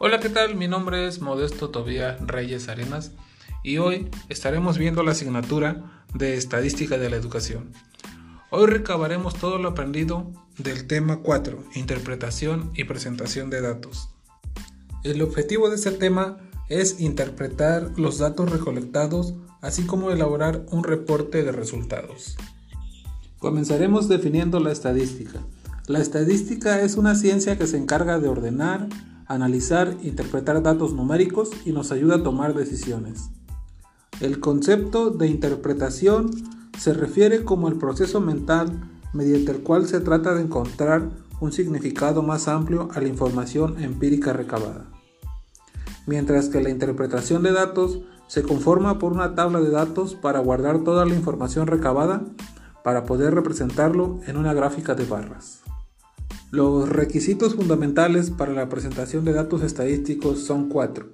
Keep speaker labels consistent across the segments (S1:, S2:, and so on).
S1: Hola, ¿qué tal? Mi nombre es Modesto Tobía Reyes Arenas y hoy estaremos viendo la asignatura de Estadística de la Educación. Hoy recabaremos todo lo aprendido del tema 4, Interpretación y presentación de datos. El objetivo de este tema es interpretar los datos recolectados, así como elaborar un reporte de resultados. Comenzaremos definiendo la estadística. La estadística es una ciencia que se encarga de ordenar, analizar, interpretar datos numéricos y nos ayuda a tomar decisiones. El concepto de interpretación se refiere como el proceso mental mediante el cual se trata de encontrar un significado más amplio a la información empírica recabada. Mientras que la interpretación de datos se conforma por una tabla de datos para guardar toda la información recabada para poder representarlo en una gráfica de barras. Los requisitos fundamentales para la presentación de datos estadísticos son cuatro.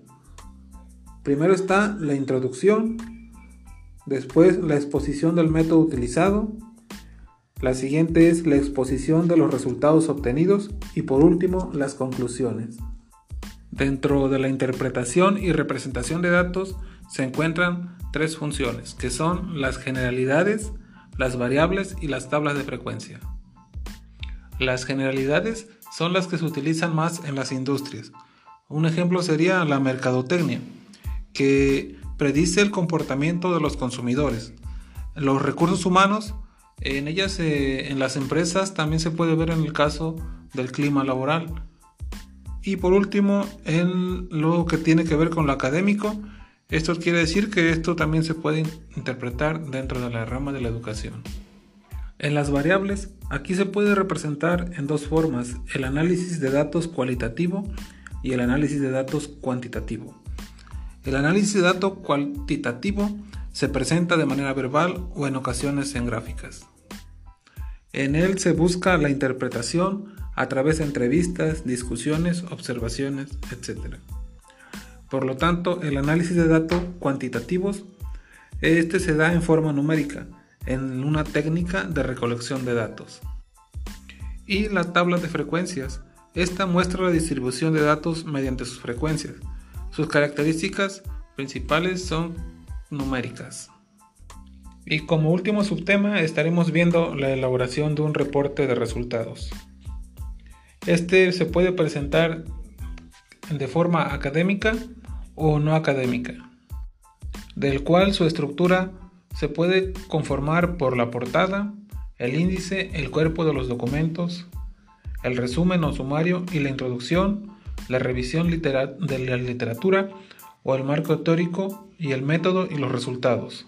S1: Primero está la introducción, después la exposición del método utilizado, la siguiente es la exposición de los resultados obtenidos y por último las conclusiones. Dentro de la interpretación y representación de datos se encuentran tres funciones, que son las generalidades, las variables y las tablas de frecuencia. Las generalidades son las que se utilizan más en las industrias. Un ejemplo sería la mercadotecnia, que predice el comportamiento de los consumidores. Los recursos humanos, en ellas, en las empresas, también se puede ver en el caso del clima laboral. Y por último, en lo que tiene que ver con lo académico, esto quiere decir que esto también se puede interpretar dentro de la rama de la educación. En las variables, aquí se puede representar en dos formas, el análisis de datos cualitativo y el análisis de datos cuantitativo. El análisis de datos cuantitativo se presenta de manera verbal o en ocasiones en gráficas. En él se busca la interpretación a través de entrevistas, discusiones, observaciones, etc. Por lo tanto, el análisis de datos cuantitativos este se da en forma numérica en una técnica de recolección de datos. Y la tabla de frecuencias. Esta muestra la distribución de datos mediante sus frecuencias. Sus características principales son numéricas. Y como último subtema estaremos viendo la elaboración de un reporte de resultados. Este se puede presentar de forma académica o no académica, del cual su estructura se puede conformar por la portada, el índice, el cuerpo de los documentos, el resumen o sumario y la introducción, la revisión de la literatura o el marco teórico y el método y los resultados.